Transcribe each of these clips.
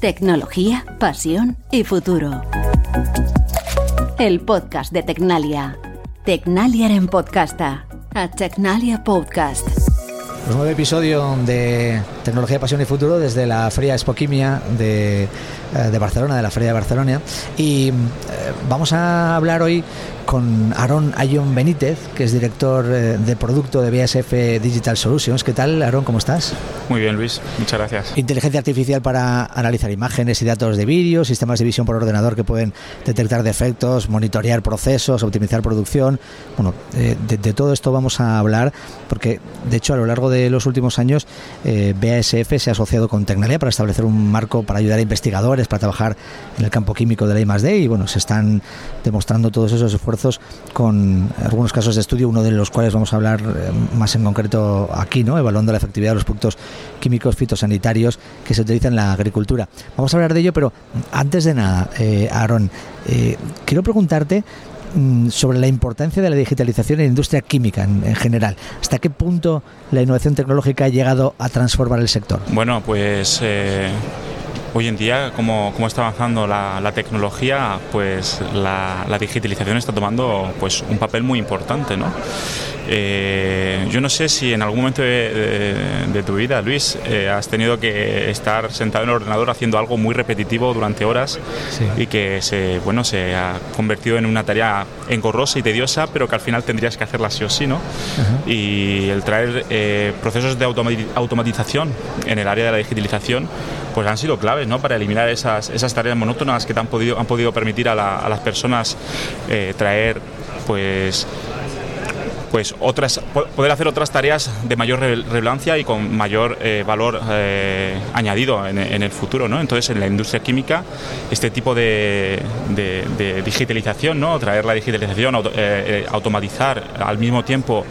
Tecnología, pasión y futuro. El podcast de Tecnalia. Tecnalia en podcasta. A Tecnalia Podcast. Un nuevo episodio de Tecnología, Pasión y Futuro desde la Feria Espoquimia de, eh, de Barcelona, de la Feria de Barcelona. Y eh, vamos a hablar hoy con Aaron Ayon Benítez, que es director eh, de producto de BASF Digital Solutions. ¿Qué tal, Aaron? ¿Cómo estás? Muy bien, Luis. Muchas gracias. Inteligencia artificial para analizar imágenes y datos de vídeo, sistemas de visión por ordenador que pueden detectar defectos, monitorear procesos, optimizar producción. Bueno, eh, de, todo esto vamos a hablar porque, de hecho, a lo largo de los últimos años, eh, BASF se ha asociado con Tecnalia para establecer un marco para ayudar a investigadores para trabajar en el campo químico de la I+.D. y, bueno, se están demostrando todos esos esfuerzos con algunos casos de estudio, uno de los cuales vamos a hablar eh, más en concreto aquí, ¿no? evaluando la efectividad de los productos químicos fitosanitarios que se utilizan en la agricultura. Vamos a hablar de ello, pero antes de nada, eh, Aaron, eh, quiero preguntarte mm, sobre la importancia de la digitalización en la industria química en, en, general. ¿Hasta qué punto la innovación tecnológica ha llegado a transformar el sector? Bueno, pues eh, hoy en día, como, como está avanzando la, la tecnología, pues la, la, digitalización está tomando pues, un papel muy importante. ¿no? Eh, yo no sé si en algún momento de, de, de tu vida, Luis, eh, has tenido que estar sentado en el ordenador haciendo algo muy repetitivo durante horas sí. y que se, bueno, se ha convertido en una tarea engorrosa y tediosa, pero que al final tendrías que hacerla sí o sí. ¿no? Uh -huh. Y el traer eh, procesos de automatización en el área de la digitalización pues han sido ¿no? para eliminar esas, esas tareas monótonas que han podido, han podido permitir a, la, a las personas eh, traer pues pues otras poder hacer otras tareas de mayor relevancia y con mayor eh, valor eh, añadido en, el futuro ¿no? entonces en la industria química este tipo de, digitalización no traer la digitalización auto, automatizar al mismo tiempo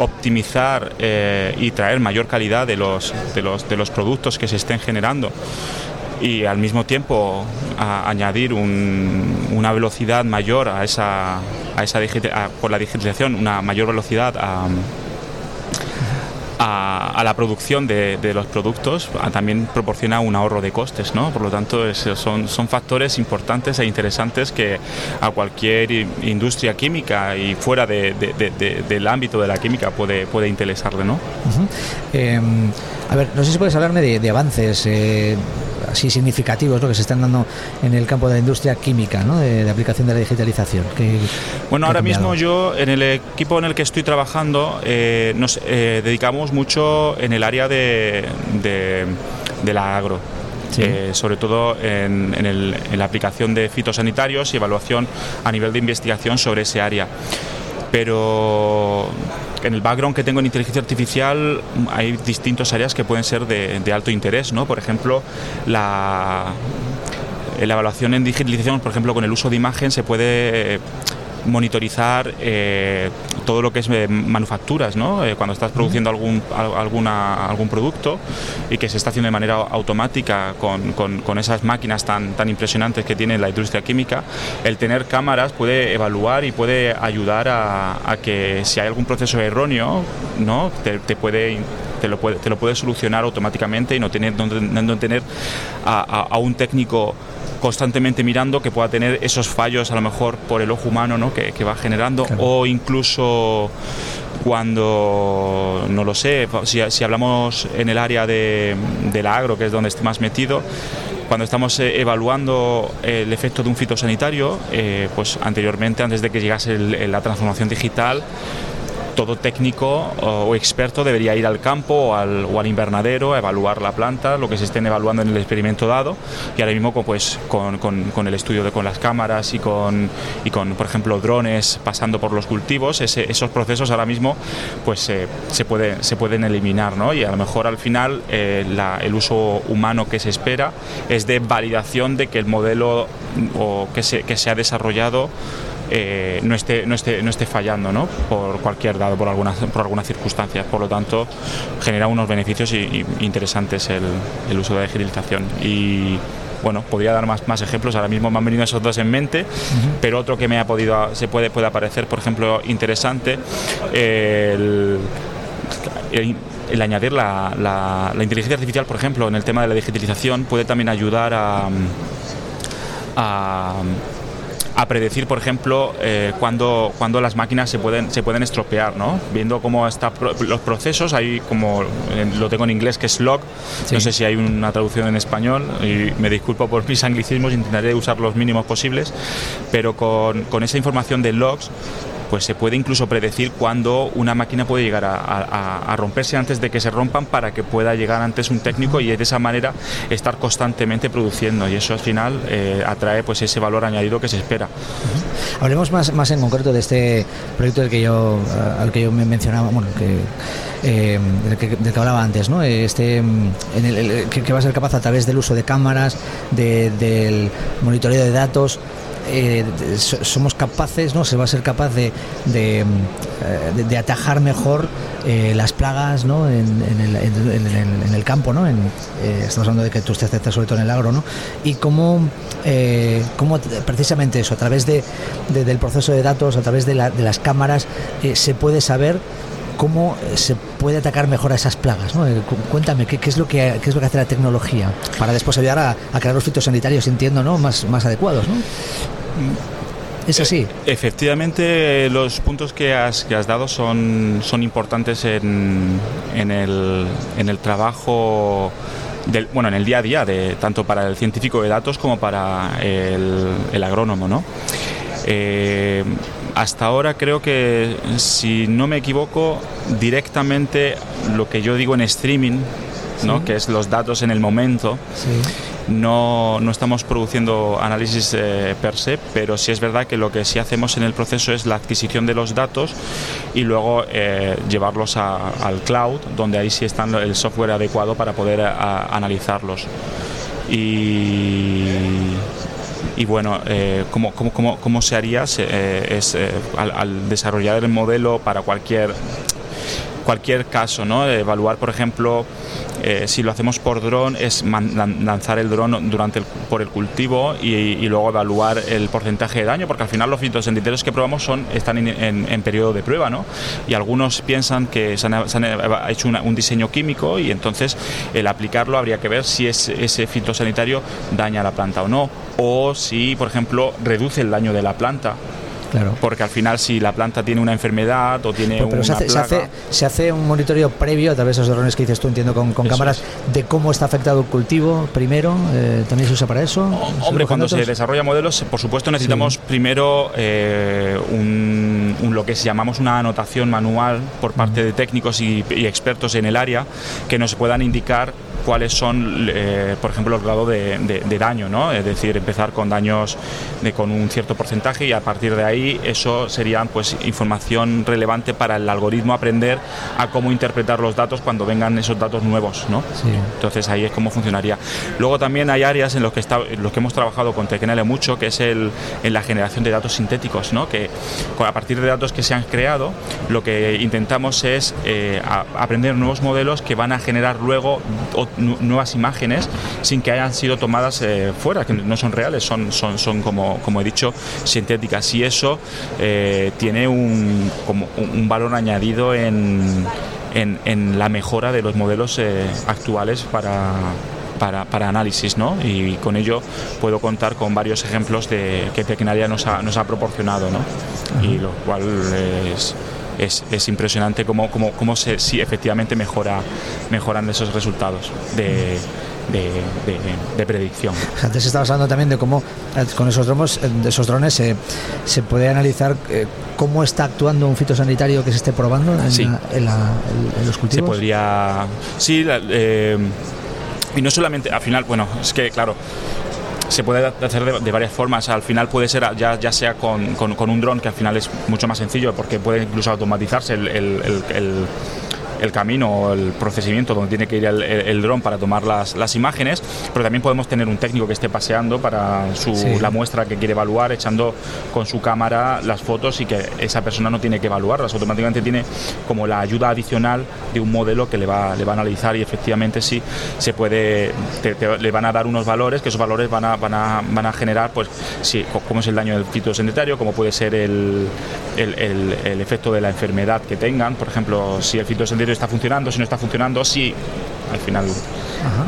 optimizar y traer mayor calidad de los, de los de los productos que se estén generando y al mismo tiempo a añadir un, una velocidad mayor a esa, a esa a, por la digitalización, una mayor velocidad a, a, la producción de, los productos también proporciona un ahorro de costes, ¿no? Por lo tanto, es, son, son factores importantes e interesantes que a cualquier industria química y fuera de, de, del ámbito de la química puede, puede interesarle, ¿no? Eh, a ver, no sé si puedes hablarme de, avances. Eh, así significativos ¿no? que se están dando en el campo de la industria química, ¿no? de, de, aplicación de la digitalización. ¿Qué, bueno, ahora mismo yo en el equipo en el que estoy trabajando eh, nos eh, dedicamos mucho en el área de, de, de la agro. Sí. Eh, sobre todo en, en, el, en, la aplicación de fitosanitarios y evaluación a nivel de investigación sobre ese área. Pero en el background que tengo en inteligencia artificial hay distintas áreas que pueden ser de, alto interés, ¿no? Por ejemplo, la, la evaluación en digitalización, por ejemplo, con el uso de imagen se puede monitorizar eh, todo lo que es eh, manufacturas, ¿no? Eh, cuando estás produciendo algún, alguna, algún producto y que se está haciendo de manera automática con, con, con, esas máquinas tan, tan impresionantes que tiene la industria química, el tener cámaras puede evaluar y puede ayudar a, a que si hay algún proceso erróneo, ¿no? te, te puede te lo puede, te lo puede solucionar automáticamente y no tener, no, no tener a, a, a un técnico constantemente mirando que pueda tener esos fallos a lo mejor por el ojo humano ¿no? que, que va generando claro. o incluso cuando no lo sé si, si hablamos en el área de, del agro que es donde esté más metido cuando estamos eh, evaluando el efecto de un fitosanitario eh, pues anteriormente antes de que llegase el, la transformación digital todo técnico o experto debería ir al campo o al, invernadero a evaluar la planta, lo que se estén evaluando en el experimento dado y ahora mismo pues, con, el estudio de con las cámaras y con, por ejemplo drones pasando por los cultivos, esos procesos ahora mismo pues eh, se, puede, se pueden eliminar ¿no? y a lo mejor al final eh, el uso humano que se espera es de validación de que el modelo o que se ha desarrollado eh, no, esté, no, esté, no esté fallando ¿no? por cualquier dado, por algunas por alguna circunstancia. Por lo tanto, genera unos beneficios y, y interesantes el, el, uso de la digitalización. Y bueno, podría dar más, más ejemplos, ahora mismo me han venido esos dos en mente, uh -huh. pero otro que me ha podido, se puede, puede aparecer, por ejemplo, interesante, el, el el añadir la, la, la inteligencia artificial, por ejemplo, en el tema de la digitalización, puede también ayudar a, a a predecir, por ejemplo, eh, cuando, cuando las máquinas se pueden, se pueden estropear, ¿no? Viendo cómo están los procesos, hay como, lo tengo en inglés que es log, sí. no sé si hay una traducción en español, y me disculpo por mis anglicismos, intentaré usar los mínimos posibles, pero con, con esa información de logs pues se puede incluso predecir cuándo una máquina puede llegar a, romperse antes de que se rompan para que pueda llegar antes un técnico y de esa manera estar constantemente produciendo y eso al final eh, atrae pues ese valor añadido que se espera. Hablemos más, más en concreto de este proyecto del que yo, al que yo me mencionaba, bueno, eh, del, que, del, que, hablaba antes, ¿no? Este, que, que, va a ser capaz a través del uso de cámaras, de, del monitoreo de datos, eh, somos capaces, ¿no? Se va a ser capaz de, de, de atajar mejor eh, las plagas, ¿no? En, el, campo, ¿no? Eh, estamos hablando de que tú estés sobre todo en el agro, ¿no? Y cómo, eh, cómo precisamente eso, a través de, del proceso de datos, a través de las cámaras, se puede saber cómo se puede atacar mejor a esas plagas. ¿no? Cuéntame, ¿qué, ¿qué, es lo que, ¿qué es lo que hace la tecnología para después ayudar a, a crear los fitosanitarios, entiendo, ¿no? más, más adecuados? ¿no? ¿Es así? Efectivamente, los puntos que has, que has dado son, son importantes en, en, el, en el trabajo del, bueno, en el día a día, de, tanto para el científico de datos como para el, el agrónomo. ¿no? Eh, hasta ahora creo que, si no me equivoco, directamente lo que yo digo en streaming, ¿no? Sí. que es los datos en el momento, sí. no, no, estamos produciendo análisis eh, per se, pero sí es verdad que lo que sí hacemos en el proceso es la adquisición de los datos y luego eh, llevarlos a, al cloud, donde ahí sí está el software adecuado para poder a, analizarlos. Y y bueno, eh, ¿cómo, cómo, cómo, cómo, se haría? Se, eh, es eh, al, al, desarrollar el modelo para cualquier cualquier caso, ¿no? Evaluar, por ejemplo, eh, si lo hacemos por dron, es lanzar el dron durante el, por el cultivo y, luego evaluar el porcentaje de daño, porque al final los fitosanitarios que probamos son, están en, en, periodo de prueba, ¿no? Y algunos piensan que se han, hecho una, un diseño químico y entonces el aplicarlo habría que ver si es, ese fitosanitario daña la planta o no, o si, por ejemplo, reduce el daño de la planta. Claro. Porque al final si la planta tiene una enfermedad o tiene pero, pero una se, hace, plaga... se, hace, se hace un monitoreo previo a través de esos drones que dices tú, entiendo, con, con cámaras, es. de cómo está afectado el cultivo primero. Eh, ¿También se usa para eso? Oh, hombre, cuando datos? se desarrolla modelos, por supuesto necesitamos sí. primero eh, un, un, lo que llamamos una anotación manual por parte de técnicos y, y expertos en el área que nos puedan indicar cuáles son, eh, por ejemplo, el grado de, de, de, daño, ¿no? Es decir, empezar con daños de, con un cierto porcentaje y a partir de ahí eso sería pues información relevante para el algoritmo aprender a cómo interpretar los datos cuando vengan esos datos nuevos, ¿no? Sí. Entonces ahí es cómo funcionaría. Luego también hay áreas en los que está, en los que hemos trabajado con Tecnele mucho, que es el, en la generación de datos sintéticos, ¿no? Que a partir de datos que se han creado, lo que intentamos es eh, a, aprender nuevos modelos que van a generar luego nuevas imágenes sin que hayan sido tomadas eh, fuera, que no son reales, son, son, son como, como he dicho, sintéticas. Y eso eh, tiene un, como un valor añadido en, en, en, la mejora de los modelos eh, actuales para, para, para, análisis, ¿no? Y con ello puedo contar con varios ejemplos de que Tecnalia nos ha, nos ha proporcionado, ¿no? Y lo cual es es, es impresionante cómo, cómo, cómo se, si efectivamente mejora, mejoran esos resultados de, de, de, de, predicción. Antes estabas hablando también de cómo eh, con esos drones, de esos drones se, se puede analizar eh, cómo está actuando un fitosanitario que se esté probando en, sí. la, en, la, en los cultivos. Se podría. Sí, la, eh, y no solamente, al final, bueno, es que claro, se puede hacer de, de, varias formas. Al final puede ser ya, ya sea con, con, con un dron, que al final es mucho más sencillo porque puede incluso automatizarse el, el, el, el el camino o el procesamiento donde tiene que ir el, el, el dron para tomar las, las, imágenes, pero también podemos tener un técnico que esté paseando para su, sí. la muestra que quiere evaluar, echando con su cámara las fotos y que esa persona no tiene que evaluarlas, automáticamente tiene como la ayuda adicional de un modelo que le va, le va a analizar y efectivamente sí se puede, te, te, le van a dar unos valores, que esos valores van a, van a, van a generar pues sí, cómo es el daño del fitosanitario, cómo puede ser el, el, el, el efecto de la enfermedad que tengan, por ejemplo, si el fitosanitario está funcionando, si no está funcionando, si al final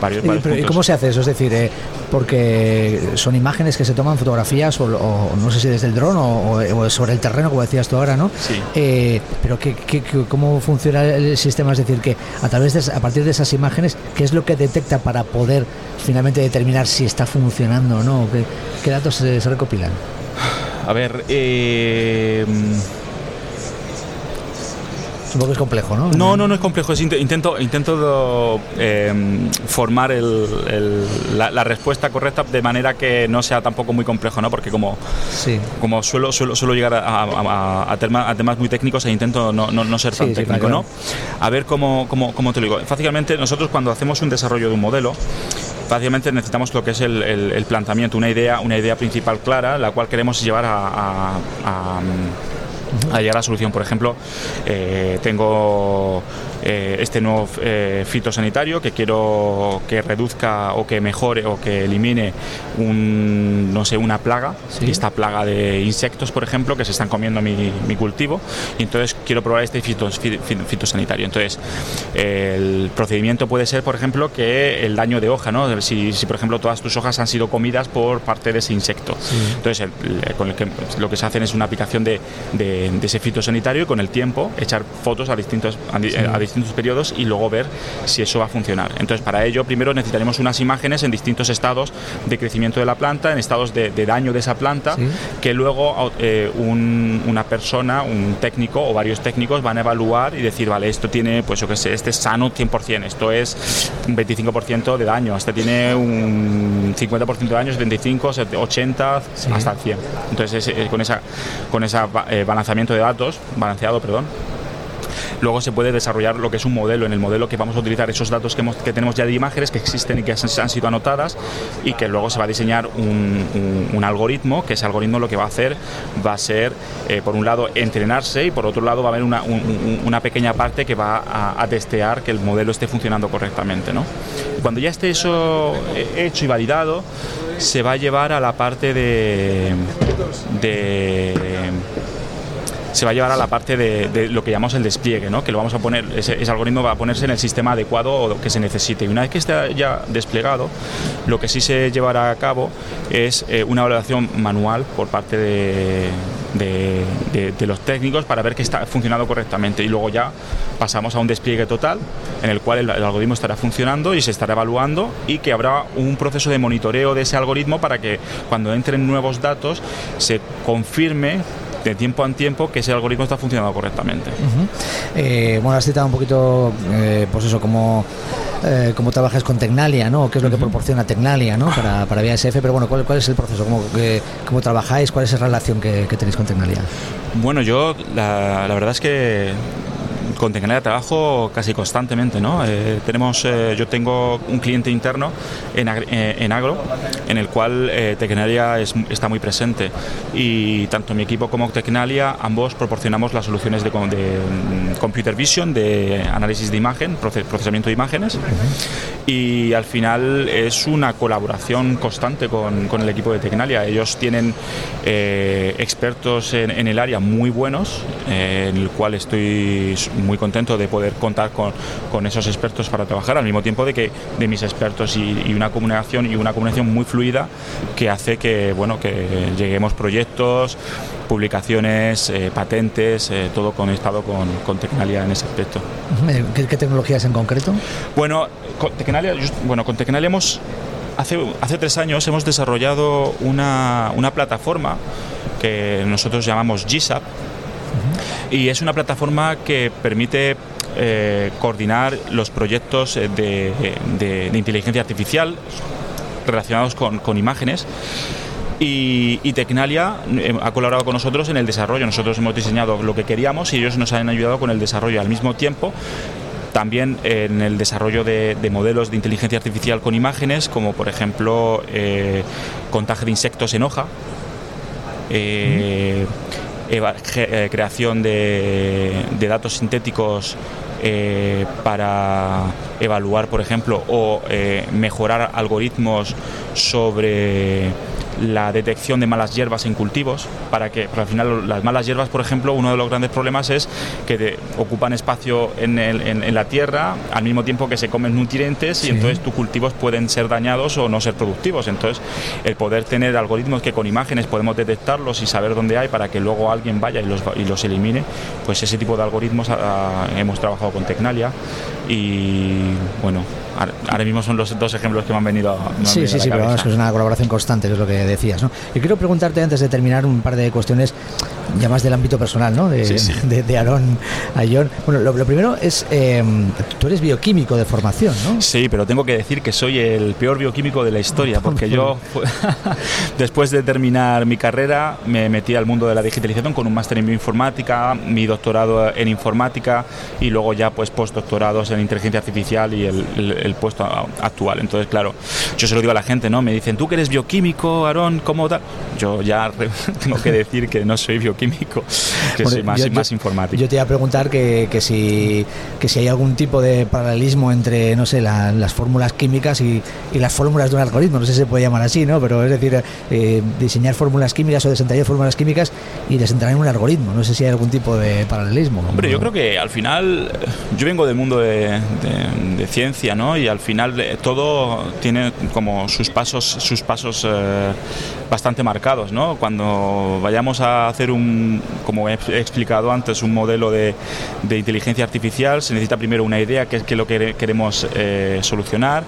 varios, ¿Y, cómo se hace eso? Es decir, eh, porque son imágenes que se toman fotografías o, no sé si desde el dron o, sobre el terreno, como decías tú ahora, ¿no? Sí. Eh, pero ¿qué, cómo funciona el sistema? Es decir, que a través de, a partir de esas imágenes, ¿qué es lo que detecta para poder finalmente determinar si está funcionando o no? ¿Qué, datos se, se recopilan? A ver, eh Supongo que es complejo, ¿no? No, no, no es complejo. intento intento eh, formar la, respuesta correcta de manera que no sea tampoco muy complejo, ¿no? Porque como, sí. como suelo, suelo, suelo llegar a, temas, muy técnicos e intento no, no, ser tan técnico, ¿no? A ver cómo, cómo, cómo te lo digo. Fácilmente nosotros cuando hacemos un desarrollo de un modelo, fácilmente necesitamos lo que es el, planteamiento, una idea, una idea principal clara, la cual queremos llevar a, a llegar a la solución. Por ejemplo, eh, tengo eh, este nuevo eh, fitosanitario que quiero que reduzca o que mejore o que elimine un, no sé, una plaga, esta plaga de insectos, por ejemplo, que se están comiendo mi, cultivo, y entonces quiero probar este fitosanitario. Entonces, el procedimiento puede ser, por ejemplo, que el daño de hoja, ¿no? Si, por ejemplo, todas tus hojas han sido comidas por parte de ese insecto. Entonces, con el que, lo que se hacen es una aplicación de, ese fitosanitario y con el tiempo echar fotos a distintos, a, distintos periodos y luego ver si eso va a funcionar. Entonces, para ello, primero necesitaremos unas imágenes en distintos estados de crecimiento de la planta, en estados de, daño de esa planta, que luego eh, una persona, un técnico o varios técnicos van a evaluar y decir, vale, esto tiene, pues yo qué sé, este es sano 100%, esto es un 25% de daño, este tiene un 50% de daño, 75, 80, hasta el 100. Entonces, con esa con ese eh, balanceamiento de datos, balanceado, perdón, luego se puede desarrollar lo que es un modelo. En el modelo que vamos a utilizar esos datos que, que tenemos ya de imágenes que existen y que han, sido anotadas y que luego se va a diseñar un, algoritmo, que ese algoritmo lo que va a hacer va a ser, eh, por un lado, entrenarse y por otro lado va a haber una, pequeña parte que va a, testear que el modelo esté funcionando correctamente. ¿no? Cuando ya esté eso eh, hecho y validado, se va a llevar a la parte de, de se va a llevar a la parte de, lo que llamamos el despliegue, ¿no? que lo vamos a poner, ese, algoritmo va a ponerse en el sistema adecuado que se necesite. Y una vez que esté ya desplegado, lo que sí se llevará a cabo es eh, una evaluación manual por parte de, los técnicos para ver que está funcionando correctamente y luego ya pasamos a un despliegue total en el cual el, algoritmo estará funcionando y se estará evaluando y que habrá un proceso de monitoreo de ese algoritmo para que cuando entren nuevos datos se confirme de tiempo en tiempo que ese algoritmo está funcionando correctamente. Eh, bueno, has citado un poquito, eh, pues eso, como eh, cómo trabajas con Tecnalia, ¿no? ¿Qué es lo que proporciona Tecnalia, ¿no? Para, para pero bueno, ¿cuál, cuál es el proceso? ¿Cómo, cómo trabajáis? ¿Cuál es la relación que, tenéis con Tecnalia? Bueno, yo la, la verdad es que con Tecnalia trabajo casi constantemente, ¿no? Eh, tenemos, eh, yo tengo un cliente interno en, eh, en agro, en el cual Tecnalia está muy presente y tanto mi equipo como Tecnalia ambos proporcionamos las soluciones de, mm, computer vision, de análisis de imagen, procesamiento de imágenes y al final es una colaboración constante con, el equipo de Tecnalia. Ellos tienen expertos en, en, el área muy buenos, en el cual estoy muy contento de poder contar con, con, esos expertos para trabajar, al mismo tiempo de que de mis expertos y, una comunicación y una comunicación muy fluida que hace que bueno que lleguemos proyectos, publicaciones, eh, patentes, eh, todo conectado con, con Tecnalia en ese aspecto. ¿Qué, tecnologías en concreto? Bueno, con Tecnalia, bueno, con Tecnalia hemos hace, hace tres años hemos desarrollado una, una plataforma que nosotros llamamos GSAP, y es una plataforma que permite eh, coordinar los proyectos de, inteligencia artificial relacionados con, imágenes. Y, Tecnalia eh, ha colaborado con nosotros en el desarrollo. Nosotros hemos diseñado lo que queríamos y ellos nos han ayudado con el desarrollo. Al mismo tiempo, también en el desarrollo de, modelos de inteligencia artificial con imágenes, como por ejemplo eh, contaje de insectos en hoja. Eh, creación de, datos sintéticos eh, para evaluar, por ejemplo, o eh, mejorar algoritmos sobre la detección de malas hierbas en cultivos, para que, al final las malas hierbas, por ejemplo, uno de los grandes problemas es que ocupan espacio en, en, la tierra al mismo tiempo que se comen nutrientes y entonces tus cultivos pueden ser dañados o no ser productivos. Entonces, el poder tener algoritmos que con imágenes podemos detectarlos y saber dónde hay para que luego alguien vaya y los, y los elimine, pues ese tipo de algoritmos ah, ah, hemos trabajado con Tecnalia y bueno, ahora mismo son los dos ejemplos que me han venido a, Sí, sí, sí, pero es una colaboración constante, que es lo que decías. ¿no? Y quiero preguntarte antes de terminar un par de cuestiones ya más del ámbito personal, ¿no? De, de, Aarón a John. Bueno, lo, primero es, eh, tú eres bioquímico de formación, ¿no? Sí, pero tengo que decir que soy el peor bioquímico de la historia, porque yo, después de terminar mi carrera, me metí al mundo de la digitalización con un máster en bioinformática, mi doctorado en informática y luego ya pues postdoctorados en inteligencia artificial y el, puesto actual. Entonces, claro, yo se lo digo a la gente, ¿no? Me dicen, tú que eres bioquímico, Aarón, ¿cómo tal? Yo ya tengo que decir que no soy bioquímico químico, que soy más, más informático. Yo te iba a preguntar que, que, si, que si hay algún tipo de paralelismo entre, no sé, las fórmulas químicas y, y, las fórmulas de un algoritmo, no sé si se puede llamar así, ¿no? Pero es decir, eh, diseñar fórmulas químicas o desentrañar fórmulas químicas y desentrañar un algoritmo, no sé si hay algún tipo de paralelismo. Hombre, yo creo que al final, yo vengo del mundo de, de, ciencia, ¿no? Y al final eh, todo tiene como sus pasos, sus pasos eh, bastante marcados, ¿no? Cuando vayamos a hacer un como he explicado antes, un modelo de, inteligencia artificial, se necesita primero una idea, que es que lo que queremos eh, solucionar.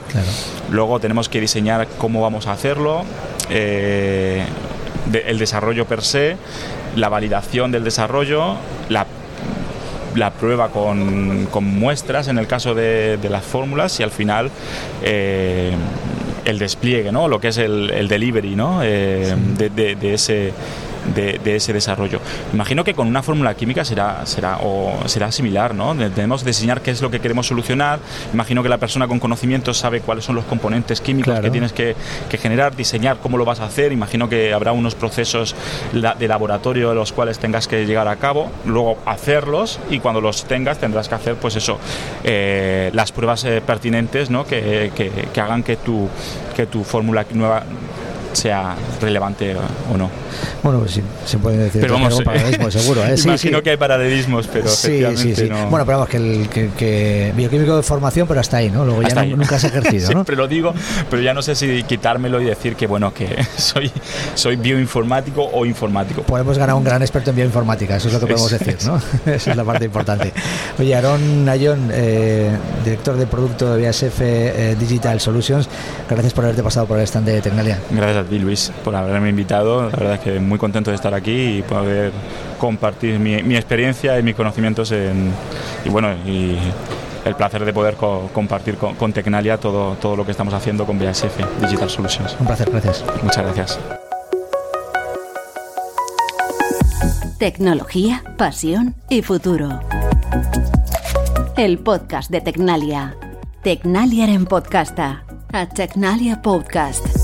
Luego tenemos que diseñar cómo vamos a hacerlo. El desarrollo per se, la validación del desarrollo, la la prueba con, muestras en el caso de, las fórmulas y al final eh, el despliegue, ¿no? lo que es el, delivery ¿no? de, ese, de, ese desarrollo. Imagino que con una fórmula química será, será, o será similar, ¿no? Tenemos que diseñar qué es lo que queremos solucionar. Imagino que la persona con conocimiento sabe cuáles son los componentes químicos que tienes que, generar, diseñar cómo lo vas a hacer. Imagino que habrá unos procesos de laboratorio de los cuales tengas que llegar a cabo, luego hacerlos y cuando los tengas tendrás que hacer, pues eso, eh, las pruebas eh, pertinentes, ¿no? Que, que, que hagan que tu, que tu fórmula nueva sea relevante o no. Bueno, pues sí, se puede decir pero vamos, paralelismo, seguro. ¿eh? Imagino que hay paralelismos, pero sí, sí, sí. No... Bueno, pero vamos, que, el, que, bioquímico de formación, pero hasta ahí, ¿no? Luego ya nunca has ejercido, ¿no? Siempre lo digo, pero ya no sé si quitármelo y decir que, bueno, que soy, soy bioinformático o informático. Podemos ganar un gran experto en bioinformática, eso es lo que podemos decir, ¿no? Esa es la parte importante. Oye, Aaron Ayón, eh, director de producto de BASF eh, Digital Solutions, gracias por haberte pasado por el stand de Tecnalia. Gracias a ti, Luis, por haberme invitado. La verdad es que muy contento de estar aquí y poder compartir mi, mi experiencia y mis conocimientos en, y bueno, y el placer de poder compartir con, Tecnalia todo, todo lo que estamos haciendo con BASF Digital Solutions. Un placer, gracias. Muchas gracias. Tecnología, pasión y futuro. El podcast de Tecnalia. Tecnalia en podcasta. A Tecnalia Podcast.